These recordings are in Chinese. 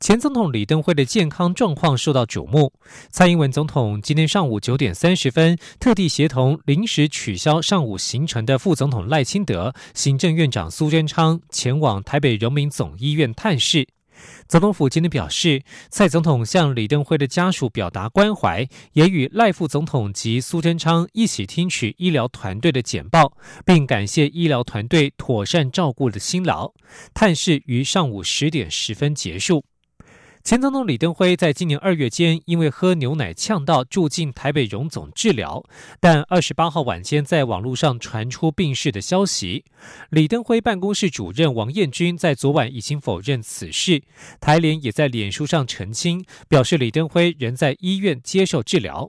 前总统李登辉的健康状况受到瞩目。蔡英文总统今天上午九点三十分，特地协同临时取消上午行程的副总统赖清德、行政院长苏贞昌前往台北荣民总医院探视。总统府今天表示，蔡总统向李登辉的家属表达关怀，也与赖副总统及苏贞昌一起听取医疗团队的简报，并感谢医疗团队妥善照顾的辛劳。探视于上午十点十分结束。前总统李登辉在今年二月间因为喝牛奶呛到住进台北荣总治疗，但二十八号晚间在网络上传出病逝的消息。李登辉办公室主任王彦军在昨晚已经否认此事，台联也在脸书上澄清，表示李登辉仍在医院接受治疗。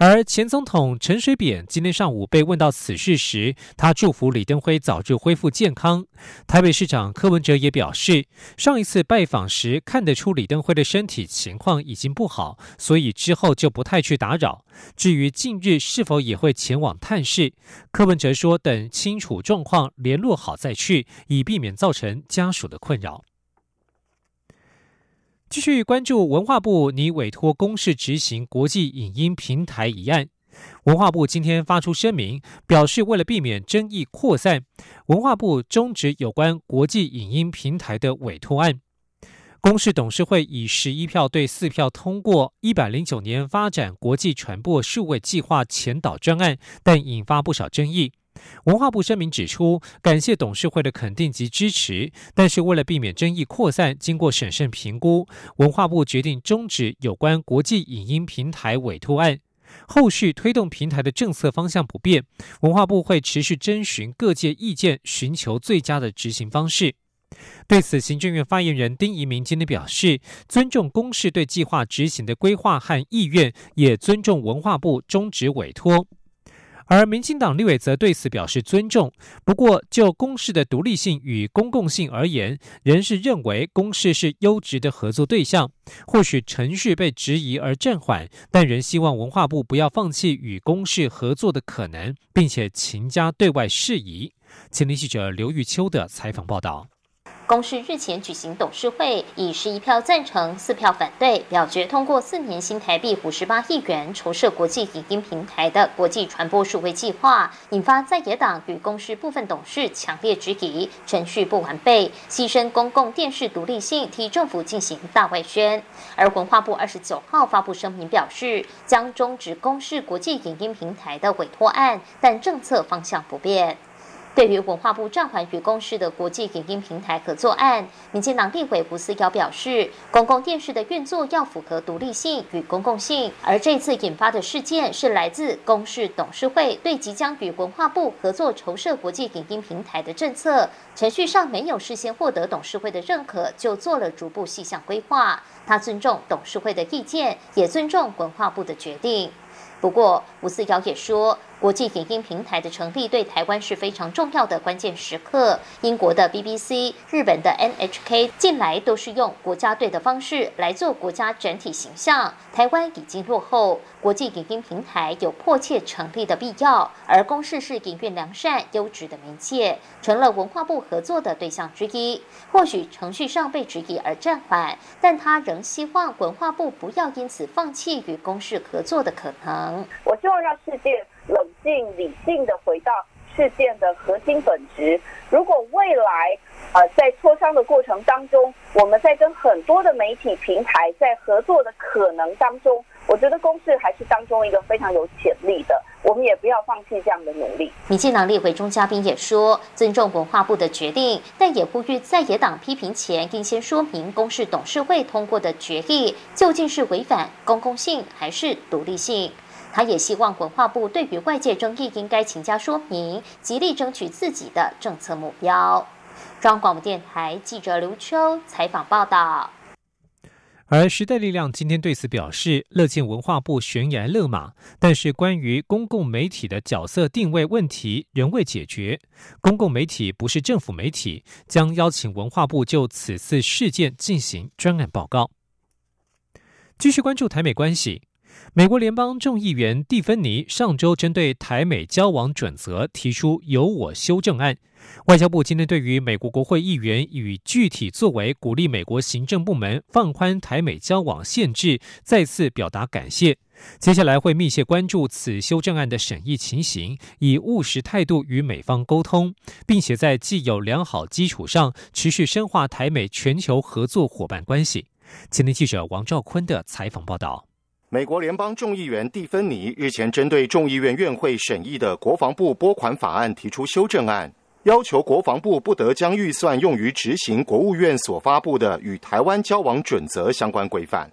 而前总统陈水扁今天上午被问到此事时，他祝福李登辉早日恢复健康。台北市长柯文哲也表示，上一次拜访时看得出李登辉的身体情况已经不好，所以之后就不太去打扰。至于近日是否也会前往探视，柯文哲说等清楚状况联络好再去，以避免造成家属的困扰。继续关注文化部拟委托公示执行国际影音平台一案。文化部今天发出声明，表示为了避免争议扩散，文化部终止有关国际影音平台的委托案。公示董事会以十一票对四票通过一百零九年发展国际传播数位计划前导专案，但引发不少争议。文化部声明指出，感谢董事会的肯定及支持，但是为了避免争议扩散，经过审慎评估，文化部决定终止有关国际影音平台委托案。后续推动平台的政策方向不变，文化部会持续征询各界意见，寻求最佳的执行方式。对此，行政院发言人丁仪明今天表示，尊重公示对计划执行的规划和意愿，也尊重文化部终止委托。而民进党立委则对此表示尊重，不过就公示的独立性与公共性而言，仍是认为公示是优质的合作对象。或许程序被质疑而暂缓，但仍希望文化部不要放弃与公示合作的可能，并且勤加对外事宜。前天记者刘玉秋的采访报道。公司日前举行董事会，以十一票赞成、四票反对，表决通过四年新台币五十八亿元筹设国际影音平台的国际传播数位计划，引发在野党与公司部分董事强烈质疑程序不完备，牺牲公共电视独立性，替政府进行大外宣。而文化部二十九号发布声明表示，将终止公示国际影音平台的委托案，但政策方向不变。对于文化部暂缓与公视的国际影音平台合作案，民进党立委吴思瑶表示，公共电视的运作要符合独立性与公共性，而这次引发的事件是来自公视董事会对即将与文化部合作筹设国际影音平台的政策程序上没有事先获得董事会的认可，就做了逐步细项规划。他尊重董事会的意见，也尊重文化部的决定。不过，吴思瑶也说。国际影音平台的成立对台湾是非常重要的关键时刻。英国的 BBC、日本的 NHK 近来都是用国家队的方式来做国家整体形象，台湾已经落后。国际影音平台有迫切成立的必要，而公视是营运良善、优质的媒介，成了文化部合作的对象之一。或许程序上被质疑而暂缓，但他仍希望文化部不要因此放弃与公视合作的可能。我希望让世界。冷静理性的回到事件的核心本质。如果未来呃在磋商的过程当中，我们在跟很多的媒体平台在合作的可能当中，我觉得公视还是当中一个非常有潜力的。我们也不要放弃这样的努力。民进党立委中嘉宾也说，尊重文化部的决定，但也呼吁在野党批评前，应先说明公视董事会通过的决议究竟是违反公共性还是独立性。他也希望文化部对于外界争议应该请加说明，极力争取自己的政策目标。中央广播电台记者刘秋采访报道。而时代力量今天对此表示，乐见文化部悬崖勒马，但是关于公共媒体的角色定位问题仍未解决。公共媒体不是政府媒体，将邀请文化部就此次事件进行专案报告。继续关注台美关系。美国联邦众议员蒂芬尼上周针对台美交往准则提出由我修正案。外交部今天对于美国国会议员与具体作为鼓励美国行政部门放宽台美交往限制，再次表达感谢。接下来会密切关注此修正案的审议情形，以务实态度与美方沟通，并且在既有良好基础上持续深化台美全球合作伙伴关系。前天记者王兆坤的采访报道。美国联邦众议员蒂芬尼日前针对众议院院会审议的国防部拨款法案提出修正案，要求国防部不得将预算用于执行国务院所发布的与台湾交往准则相关规范。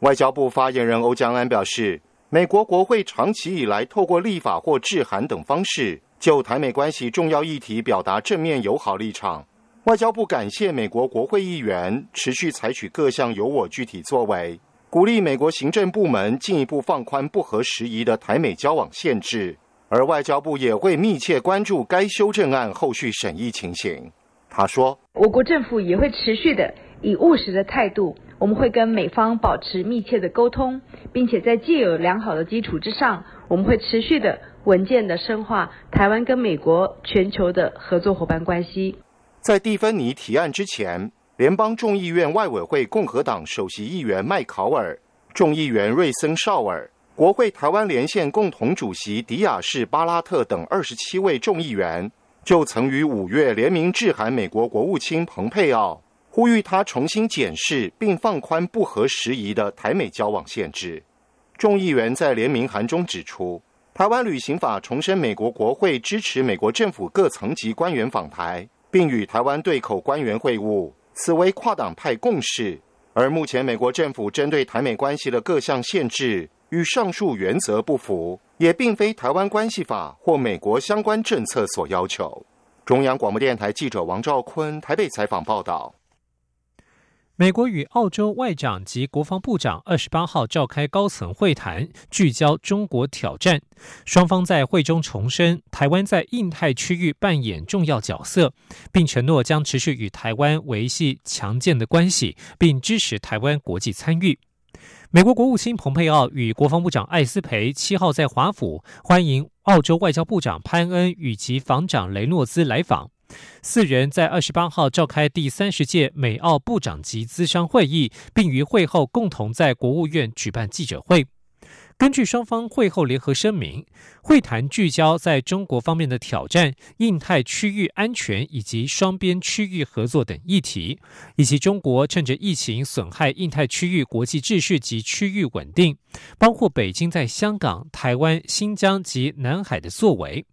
外交部发言人欧江安表示，美国国会长期以来透过立法或致函等方式，就台美关系重要议题表达正面友好立场。外交部感谢美国国会议员持续采取各项有我具体作为。鼓励美国行政部门进一步放宽不合时宜的台美交往限制，而外交部也会密切关注该修正案后续审议情形。他说：“我国政府也会持续的以务实的态度，我们会跟美方保持密切的沟通，并且在既有良好的基础之上，我们会持续的稳健的深化台湾跟美国全球的合作伙伴关系。”在蒂芬尼提案之前。联邦众议院外委会共和党首席议员麦考尔、众议员瑞森绍尔、国会台湾连线共同主席迪亚士巴拉特等二十七位众议员，就曾于五月联名致函美国国务卿蓬佩奥，呼吁他重新检视并放宽不合时宜的台美交往限制。众议员在联名函中指出，台湾旅行法重申美国国会支持美国政府各层级官员访台，并与台湾对口官员会晤。此为跨党派共识，而目前美国政府针对台美关系的各项限制与上述原则不符，也并非台湾关系法或美国相关政策所要求。中央广播电台记者王兆坤台北采访报道。美国与澳洲外长及国防部长二十八号召开高层会谈，聚焦中国挑战。双方在会中重申台湾在印太区域扮演重要角色，并承诺将持续与台湾维系强健的关系，并支持台湾国际参与。美国国务卿蓬佩奥与国防部长艾斯培七号在华府欢迎澳洲外交部长潘恩与其防长雷诺兹来访。四人在二十八号召开第三十届美澳部长级资商会议，并于会后共同在国务院举办记者会。根据双方会后联合声明，会谈聚焦在中国方面的挑战、印太区域安全以及双边区域合作等议题，以及中国趁着疫情损害印太区域国际秩序及区域稳定，包括北京在香港、台湾、新疆及南海的作为。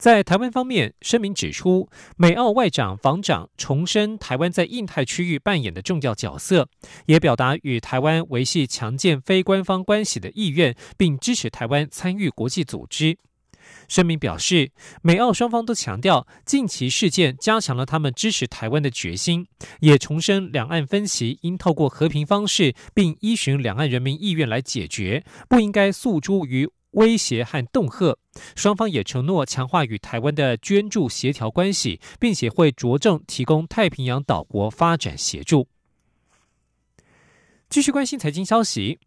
在台湾方面，声明指出，美澳外长、防长重申台湾在印太区域扮演的重要角色，也表达与台湾维系强健非官方关系的意愿，并支持台湾参与国际组织。声明表示，美澳双方都强调近期事件加强了他们支持台湾的决心，也重申两岸分歧应透过和平方式，并依循两岸人民意愿来解决，不应该诉诸于。威胁和恫吓，双方也承诺强化与台湾的捐助协调关系，并且会着重提供太平洋岛国发展协助。继续关心财经消息，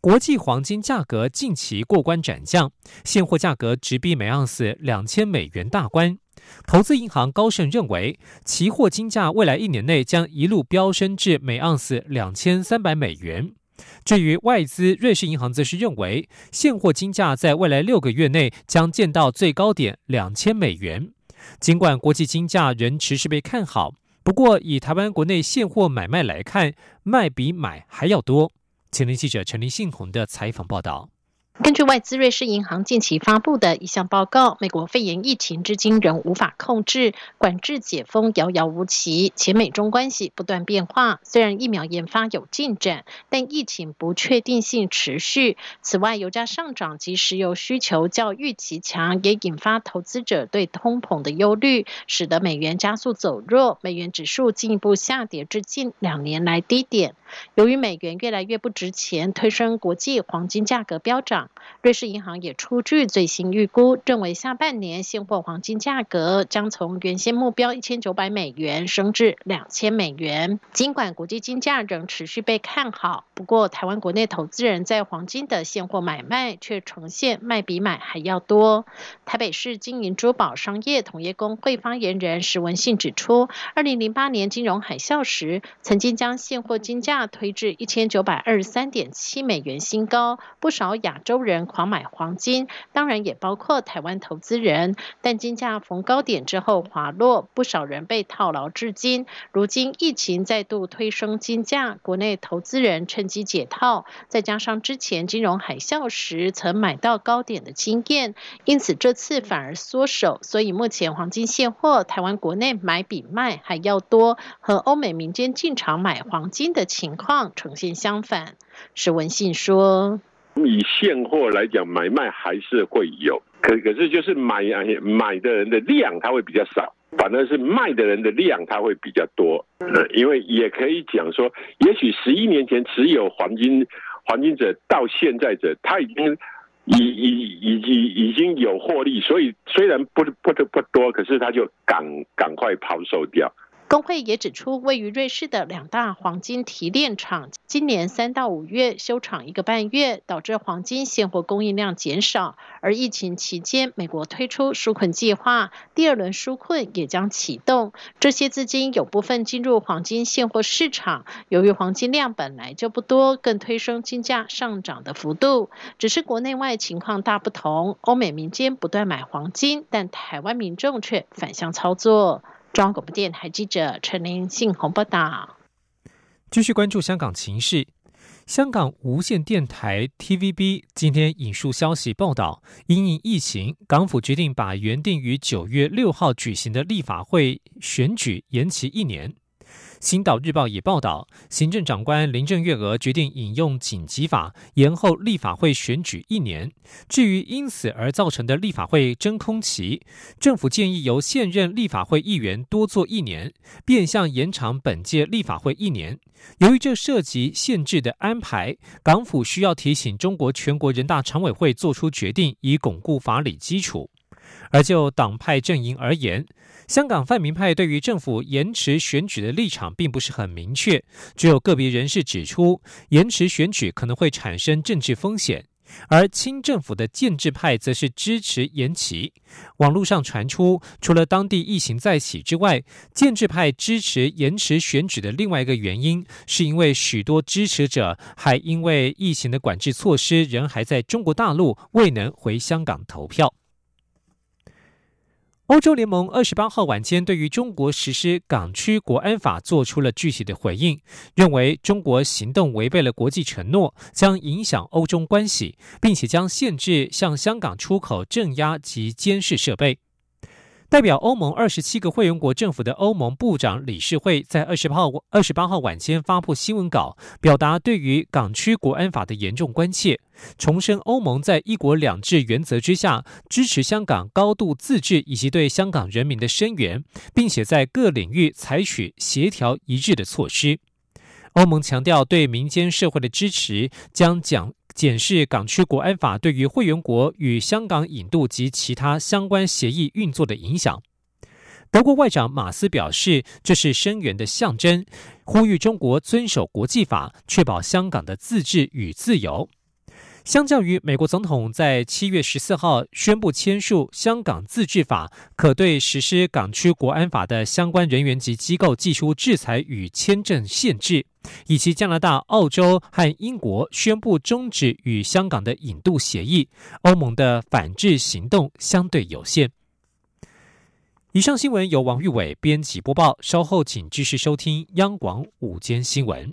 国际黄金价格近期过关斩将，现货价格直逼每盎司两千美元大关。投资银行高盛认为，期货金价未来一年内将一路飙升至每盎司两千三百美元。至于外资，瑞士银行则是认为，现货金价在未来六个月内将见到最高点两千美元。尽管国际金价仍持续被看好，不过以台湾国内现货买卖来看，卖比买还要多。前天记者陈林信宏的采访报道。根据外资瑞士银行近期发布的一项报告，美国肺炎疫情至今仍无法控制，管制解封遥遥无期，且美中关系不断变化。虽然疫苗研发有进展，但疫情不确定性持续。此外，油价上涨及石油需求较预期强，也引发投资者对通膨的忧虑，使得美元加速走弱，美元指数进一步下跌至近两年来低点。由于美元越来越不值钱，推升国际黄金价格飙涨。瑞士银行也出具最新预估，认为下半年现货黄金价格将从原先目标一千九百美元升至两千美元。尽管国际金价仍持续被看好，不过台湾国内投资人在黄金的现货买卖却呈现卖比买还要多。台北市金银珠宝商业同业工会发言人石文信指出，二零零八年金融海啸时，曾经将现货金价推至一千九百二十三点七美元新高，不少亚洲人狂买黄金，当然也包括台湾投资人。但金价逢高点之后滑落，不少人被套牢至今。如今疫情再度推升金价，国内投资人趁机解套，再加上之前金融海啸时曾买到高点的经验，因此这次反而缩手。所以目前黄金现货，台湾国内买比卖还要多，和欧美民间进场买黄金的情况呈现相反。史文信说：“以现货来讲，买卖还是会有，可可是就是买买的人的量它会比较少，反而是卖的人的量它会比较多。因为也可以讲说，也许十一年前持有黄金黄金者到现在者，他已经已已已已已经有获利，所以虽然不不不多，可是他就赶赶快抛售掉。”工会也指出，位于瑞士的两大黄金提炼厂，今年三到五月休厂一个半月，导致黄金现货供应量减少。而疫情期间，美国推出纾困计划，第二轮纾困也将启动，这些资金有部分进入黄金现货市场。由于黄金量本来就不多，更推升金价上涨的幅度。只是国内外情况大不同，欧美民间不断买黄金，但台湾民众却反向操作。中央广播电台记者陈林信宏报道。继续关注香港情势，香港无线电台 TVB 今天引述消息报道，因应疫情，港府决定把原定于九月六号举行的立法会选举延期一年。《星岛日报》也报道，行政长官林郑月娥决定引用紧急法，延后立法会选举一年。至于因此而造成的立法会真空期，政府建议由现任立法会议员多做一年，变相延长本届立法会一年。由于这涉及限制的安排，港府需要提醒中国全国人大常委会做出决定，以巩固法理基础。而就党派阵营而言，香港泛民派对于政府延迟选举的立场并不是很明确，只有个别人士指出，延迟选举可能会产生政治风险。而亲政府的建制派则是支持延期。网络上传出，除了当地疫情再起之外，建制派支持延迟选举的另外一个原因，是因为许多支持者还因为疫情的管制措施仍还在中国大陆，未能回香港投票。欧洲联盟二十八号晚间对于中国实施港区国安法做出了具体的回应，认为中国行动违背了国际承诺，将影响欧中关系，并且将限制向香港出口镇压及监视设备。代表欧盟二十七个会员国政府的欧盟部长理事会，在二十号二十八号晚间发布新闻稿，表达对于港区国安法的严重关切，重申欧盟在一国两制原则之下支持香港高度自治以及对香港人民的声援，并且在各领域采取协调一致的措施。欧盟强调对民间社会的支持，将讲。检视港区国安法对于会员国与香港引渡及其他相关协议运作的影响。德国外长马斯表示，这是声援的象征，呼吁中国遵守国际法，确保香港的自治与自由。相较于美国总统在七月十四号宣布签署《香港自治法》，可对实施港区国安法的相关人员及机构寄出制裁与签证限制，以及加拿大、澳洲和英国宣布终止与香港的引渡协议，欧盟的反制行动相对有限。以上新闻由王玉伟编辑播报，稍后请继续收听央广午间新闻。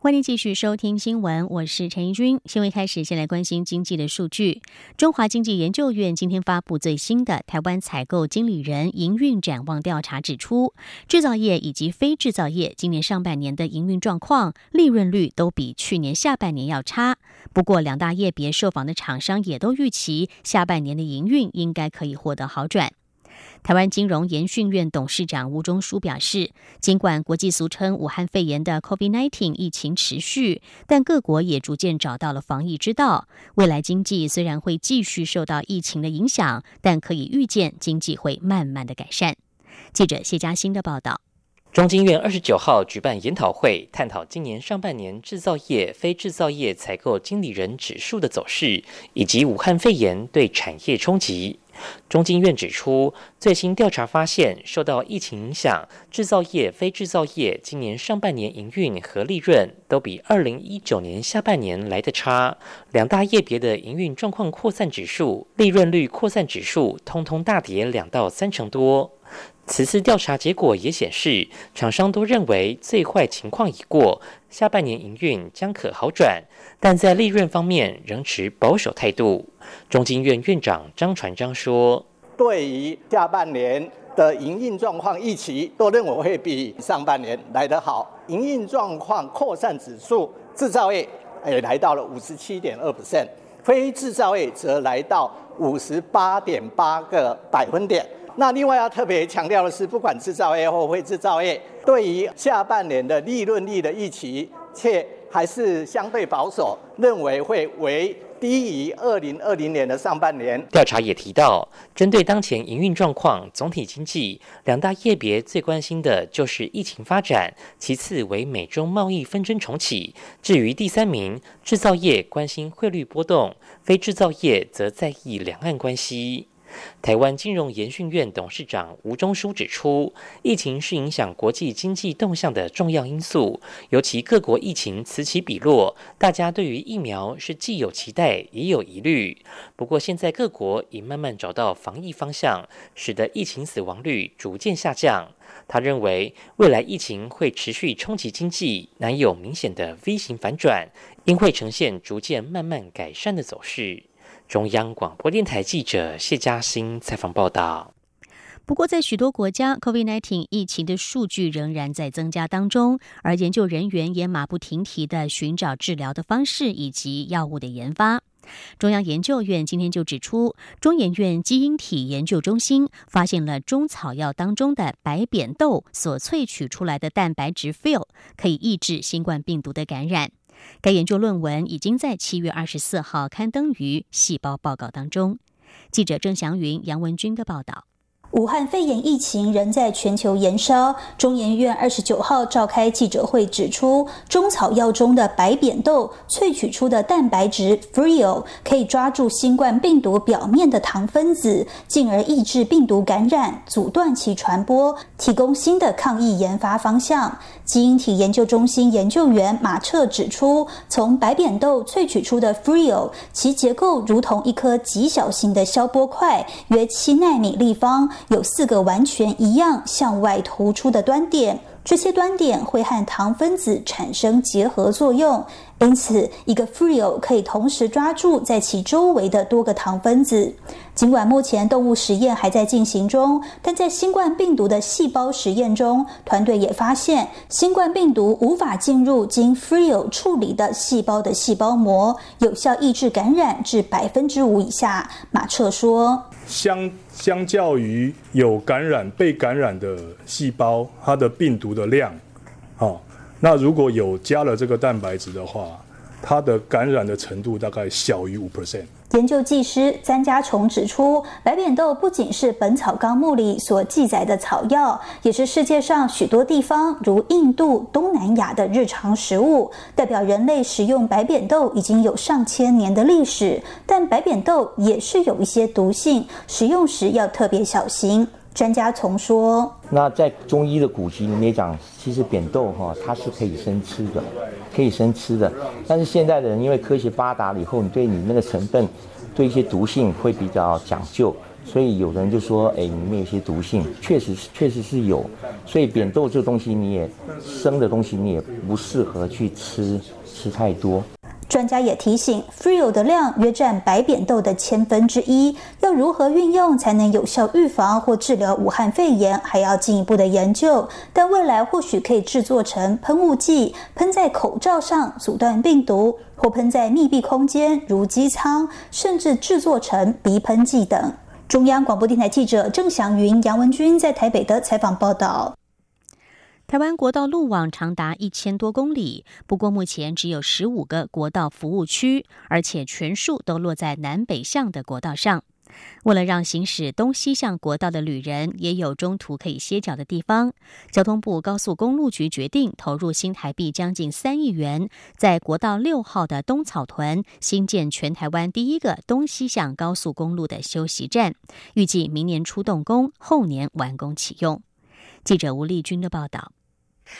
欢迎继续收听新闻，我是陈怡君。新闻开始，先来关心经济的数据。中华经济研究院今天发布最新的台湾采购经理人营运展望调查，指出，制造业以及非制造业今年上半年的营运状况、利润率都比去年下半年要差。不过，两大业别受访的厂商也都预期，下半年的营运应该可以获得好转。台湾金融研训院董事长吴忠书表示，尽管国际俗称武汉肺炎的 COVID-19 疫情持续，但各国也逐渐找到了防疫之道。未来经济虽然会继续受到疫情的影响，但可以预见经济会慢慢的改善。记者谢嘉欣的报道。中经院二十九号举办研讨会，探讨今年上半年制造业、非制造业采购经理人指数的走势，以及武汉肺炎对产业冲击。中经院指出，最新调查发现，受到疫情影响，制造业、非制造业今年上半年营运和利润都比二零一九年下半年来得差。两大业别的营运状况扩散指数、利润率扩散指数，通通大跌两到三成多。此次调查结果也显示，厂商都认为最坏情况已过，下半年营运将可好转，但在利润方面仍持保守态度。中经院院长张传章说：“对于下半年的营运状况预期，都认为会比上半年来得好。营运状况扩散指数，制造业也来到了五十七点二 percent，非制造业则来到五十八点八个百分点。”那另外要特别强调的是，不管制造业或非制造业，对于下半年的利润率的预期，却还是相对保守，认为会为低于二零二零年的上半年。调查也提到，针对当前营运状况、总体经济两大业别，最关心的就是疫情发展，其次为美中贸易纷争重启，至于第三名，制造业关心汇率波动，非制造业则在意两岸关系。台湾金融研训院董事长吴忠书指出，疫情是影响国际经济动向的重要因素，尤其各国疫情此起彼落，大家对于疫苗是既有期待也有疑虑。不过，现在各国已慢慢找到防疫方向，使得疫情死亡率逐渐下降。他认为，未来疫情会持续冲击经济，难有明显的 V 型反转，应会呈现逐渐慢慢改善的走势。中央广播电台记者谢嘉欣采访报道。不过，在许多国家，COVID-19 疫情的数据仍然在增加当中，而研究人员也马不停蹄的寻找治疗的方式以及药物的研发。中央研究院今天就指出，中研院基因体研究中心发现了中草药当中的白扁豆所萃取出来的蛋白质 f i l l 可以抑制新冠病毒的感染。该研究论文已经在七月二十四号刊登于《细胞报告》当中。记者郑祥云、杨文军的报道。武汉肺炎疫情仍在全球延烧。中研院二十九号召开记者会，指出中草药中的白扁豆萃取出的蛋白质 Frio 可以抓住新冠病毒表面的糖分子，进而抑制病毒感染，阻断其传播，提供新的抗疫研发方向。基因体研究中心研究员马彻指出，从白扁豆萃取出的 Frio，其结构如同一颗极小型的消波块，约七纳米立方。有四个完全一样向外突出的端点，这些端点会和糖分子产生结合作用，因此一个 f r e o 可以同时抓住在其周围的多个糖分子。尽管目前动物实验还在进行中，但在新冠病毒的细胞实验中，团队也发现新冠病毒无法进入经 Frio 处理的细胞的细胞膜，有效抑制感染至百分之五以下。马彻说：“相相较于有感染被感染的细胞，它的病毒的量，哦，那如果有加了这个蛋白质的话。”它的感染的程度大概小于五 percent。研究技师詹家崇指出，白扁豆不仅是《本草纲目》里所记载的草药，也是世界上许多地方，如印度、东南亚的日常食物。代表人类食用白扁豆已经有上千年的历史，但白扁豆也是有一些毒性，食用时要特别小心。专家从说，那在中医的古籍里面讲，其实扁豆哈，它是可以生吃的，可以生吃的。但是现在的人因为科学发达了以后，你对你那个成分，对一些毒性会比较讲究，所以有人就说，哎，里面有些毒性，确实是确实是有。所以扁豆这东西，你也生的东西，你也不适合去吃吃太多。专家也提醒，Frio 的量约占白扁豆的千分之一，要如何运用才能有效预防或治疗武汉肺炎，还要进一步的研究。但未来或许可以制作成喷雾剂，喷在口罩上阻断病毒，或喷在密闭空间如机舱，甚至制作成鼻喷剂等。中央广播电台记者郑祥云、杨文君在台北的采访报道。台湾国道路网长达一千多公里，不过目前只有十五个国道服务区，而且全数都落在南北向的国道上。为了让行驶东西向国道的旅人也有中途可以歇脚的地方，交通部高速公路局决定投入新台币将近三亿元，在国道六号的东草屯新建全台湾第一个东西向高速公路的休息站，预计明年初动工，后年完工启用。记者吴丽君的报道。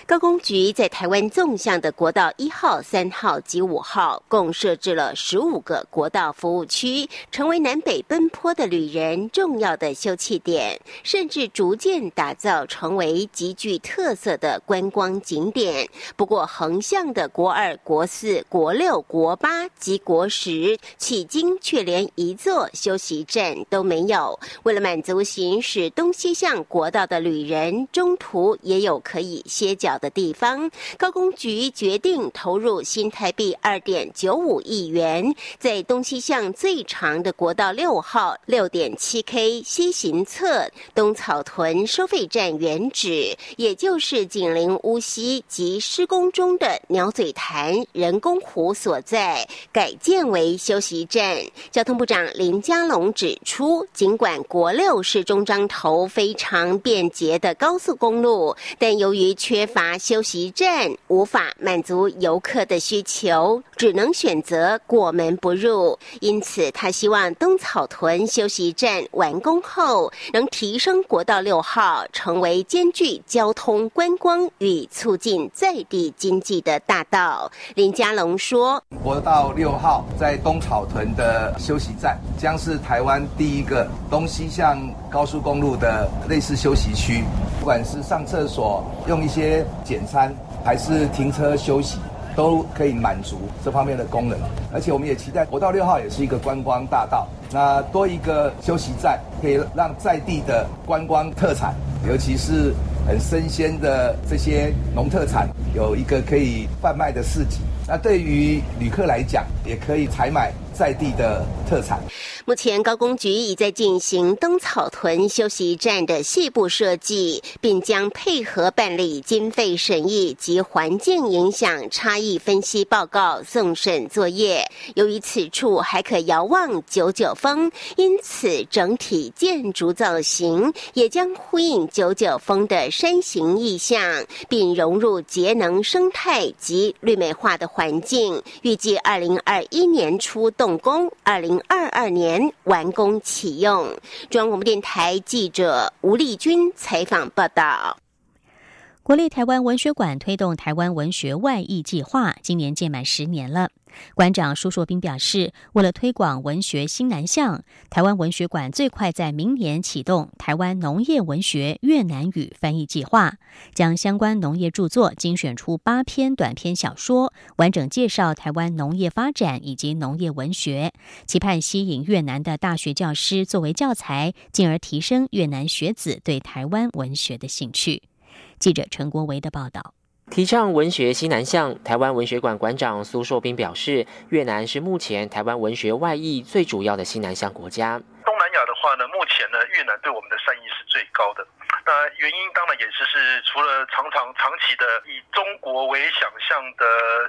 高工局在台湾纵向的国道一号、三号及五号，共设置了十五个国道服务区，成为南北奔波的旅人重要的休憩点，甚至逐渐打造成为极具特色的观光景点。不过，横向的国二、国四、国六、国八及国十，迄今却连一座休息站都没有。为了满足行驶东西向国道的旅人，中途也有可以歇。角的地方，高工局决定投入新台币二点九五亿元，在东西向最长的国道六号六点七 K 西行侧东草屯收费站原址，也就是紧邻乌溪及施工中的鸟嘴潭人工湖所在，改建为休息站。交通部长林佳龙指出，尽管国六是中彰头非常便捷的高速公路，但由于缺乏休息站无法满足游客的需求，只能选择过门不入。因此，他希望东草屯休息站完工后，能提升国道六号成为兼具交通、观光与促进在地经济的大道。林佳龙说：“国道六号在东草屯的休息站，将是台湾第一个东西向高速公路的类似休息区，不管是上厕所，用一些。”简餐还是停车休息，都可以满足这方面的功能。而且我们也期待国道六号也是一个观光大道，那多一个休息站，可以让在地的观光特产，尤其是很生鲜的这些农特产，有一个可以贩卖的市集。那对于旅客来讲，也可以采买。在地的特产。目前高工局已在进行东草屯休息站的细部设计，并将配合办理经费审议及环境影响差异分析报告送审作业。由于此处还可遥望九九峰，因此整体建筑造型也将呼应九九峰的山形意象，并融入节能生态及绿美化的环境。预计二零二一年初动。动工，二零二二年完工启用。中央广播电台记者吴丽君采访报道。国立台湾文学馆推动台湾文学外译计划，今年届满十年了。馆长舒硕斌表示，为了推广文学新南向，台湾文学馆最快在明年启动台湾农业文学越南语翻译计划，将相关农业著作精选出八篇短篇小说，完整介绍台湾农业发展以及农业文学，期盼吸引越南的大学教师作为教材，进而提升越南学子对台湾文学的兴趣。记者陈国维的报道。提倡文学西南向，台湾文学馆馆长苏硕斌表示，越南是目前台湾文学外溢最主要的西南向国家。东南亚的话呢，目前呢，越南对我们的善意是最高的。那原因当然也是是除了常常长期的以中国为想象的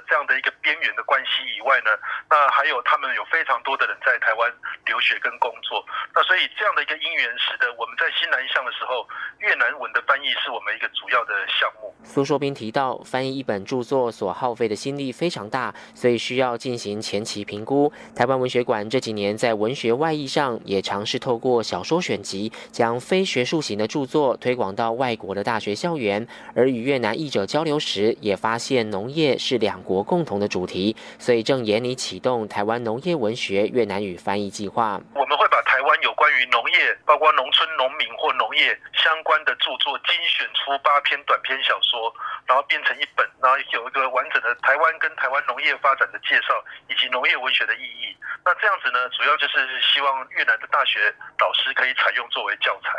这样的一个边缘的关系以外呢，那还有他们有非常多的人在台湾留学跟工作。那所以这样的一个因缘使得我们在新南向的时候，越南文的翻译是我们一个主要的项目。苏硕斌提到，翻译一本著作所耗费的心力非常大，所以需要进行前期评估。台湾文学馆这几年在文学外译上也尝试透过小说选集，将非学术型的著作推。推广到外国的大学校园，而与越南译者交流时，也发现农业是两国共同的主题，所以正严拟启动台湾农业文学越南语翻译计划。我们会把台湾有关于农业，包括农村农民或农业相关的著作精选出八篇短篇小说，然后编成一本，然后有一个完整的台湾跟台湾农业发展的介绍，以及农业文学的意义。那这样子呢，主要就是希望越南的大学老师可以采用作为教材。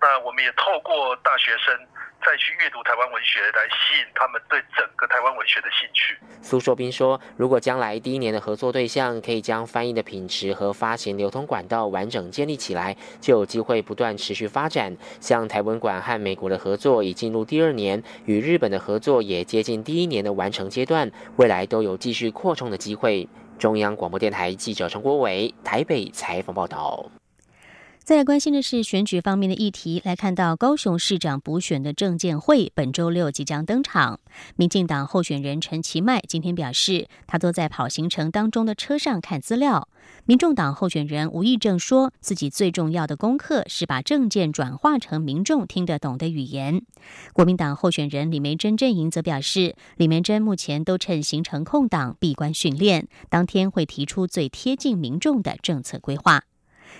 那我们也透过大学生再去阅读台湾文学，来吸引他们对整个台湾文学的兴趣。苏硕斌说：“如果将来第一年的合作对象可以将翻译的品质和发行流通管道完整建立起来，就有机会不断持续发展。像台文馆和美国的合作已进入第二年，与日本的合作也接近第一年的完成阶段，未来都有继续扩充的机会。”中央广播电台记者陈国伟台北采访报道。再来关心的是选举方面的议题，来看到高雄市长补选的证监会本周六即将登场。民进党候选人陈其迈今天表示，他都在跑行程当中的车上看资料。民众党候选人吴益政说自己最重要的功课是把证件转化成民众听得懂的语言。国民党候选人李梅珍阵营则表示，李梅珍目前都趁行程空档闭关训练，当天会提出最贴近民众的政策规划。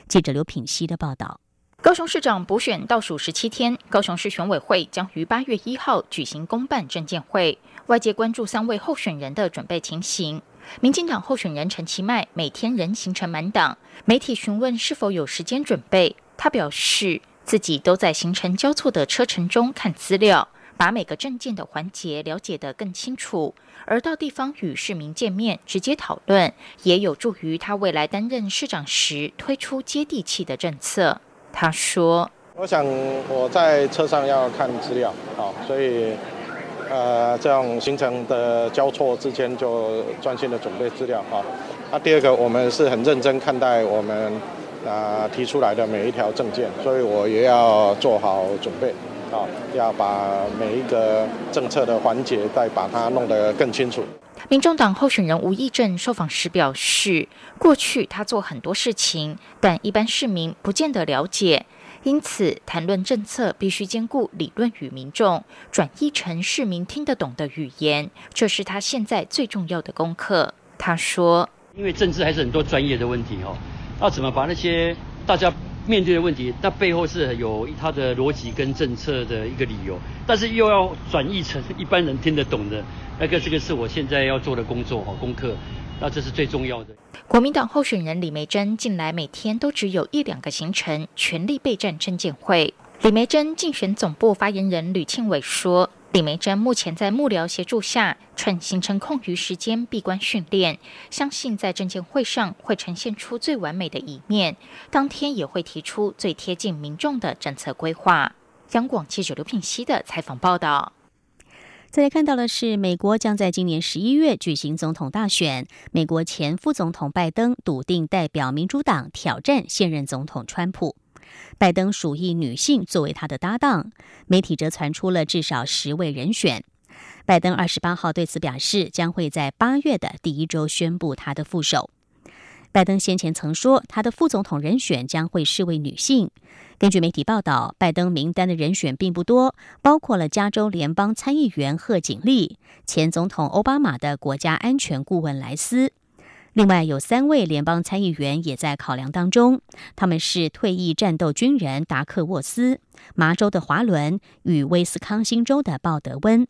记者刘品熙的报道：高雄市长补选倒数十七天，高雄市选委会将于八月一号举行公办证监会，外界关注三位候选人的准备情形。民进党候选人陈其迈每天仍行程满档，媒体询问是否有时间准备，他表示自己都在行程交错的车程中看资料。把每个证件的环节了解得更清楚，而到地方与市民见面直接讨论，也有助于他未来担任市长时推出接地气的政策。他说：“我想我在车上要看资料，好，所以呃，这样行程的交错之间就专心的准备资料啊。那第二个，我们是很认真看待我们啊提出来的每一条证件，所以我也要做好准备。”啊，要把每一个政策的环节再把它弄得更清楚。民众党候选人吴益政受访时表示，过去他做很多事情，但一般市民不见得了解，因此谈论政策必须兼顾理论与民众，转译成市民听得懂的语言，这是他现在最重要的功课。他说：“因为政治还是很多专业的问题哦，要怎么把那些大家。”面对的问题，那背后是有他的逻辑跟政策的一个理由，但是又要转译成一般人听得懂的，那个这个是我现在要做的工作和功课，那这是最重要的。国民党候选人李梅珍近来每天都只有一两个行程，全力备战证监会。李梅珍竞选总部发言人吕庆伟说。李梅珍目前在幕僚协助下，趁行程空余时间闭关训练，相信在证监会上会呈现出最完美的一面。当天也会提出最贴近民众的政策规划。央广记者刘品熙的采访报道。再来看到的是，美国将在今年十一月举行总统大选，美国前副总统拜登笃定代表民主党挑战现任总统川普。拜登属意女性作为他的搭档，媒体则传出了至少十位人选。拜登二十八号对此表示，将会在八月的第一周宣布他的副手。拜登先前曾说，他的副总统人选将会是位女性。根据媒体报道，拜登名单的人选并不多，包括了加州联邦参议员贺锦丽、前总统奥巴马的国家安全顾问莱斯。另外有三位联邦参议员也在考量当中，他们是退役战斗军人达克沃斯、麻州的华伦与威斯康星州的鲍德温。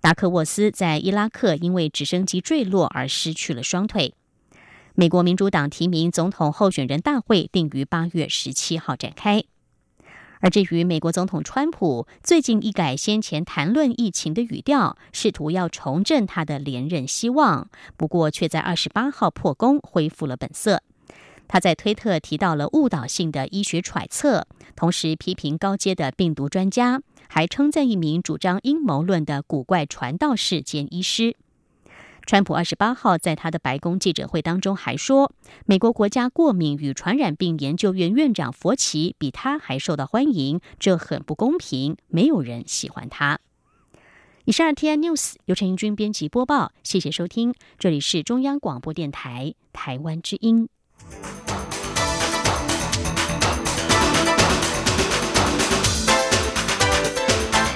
达克沃斯在伊拉克因为直升机坠落而失去了双腿。美国民主党提名总统候选人大会定于八月十七号展开。而至于美国总统川普，最近一改先前谈论疫情的语调，试图要重振他的连任希望，不过却在二十八号破功，恢复了本色。他在推特提到了误导性的医学揣测，同时批评高阶的病毒专家，还称赞一名主张阴谋论的古怪传道士兼医师。川普二十八号在他的白宫记者会当中还说，美国国家过敏与传染病研究院院长佛奇比他还受到欢迎，这很不公平，没有人喜欢他。以上 T N News 由陈英军编辑播报，谢谢收听，这里是中央广播电台台湾之音。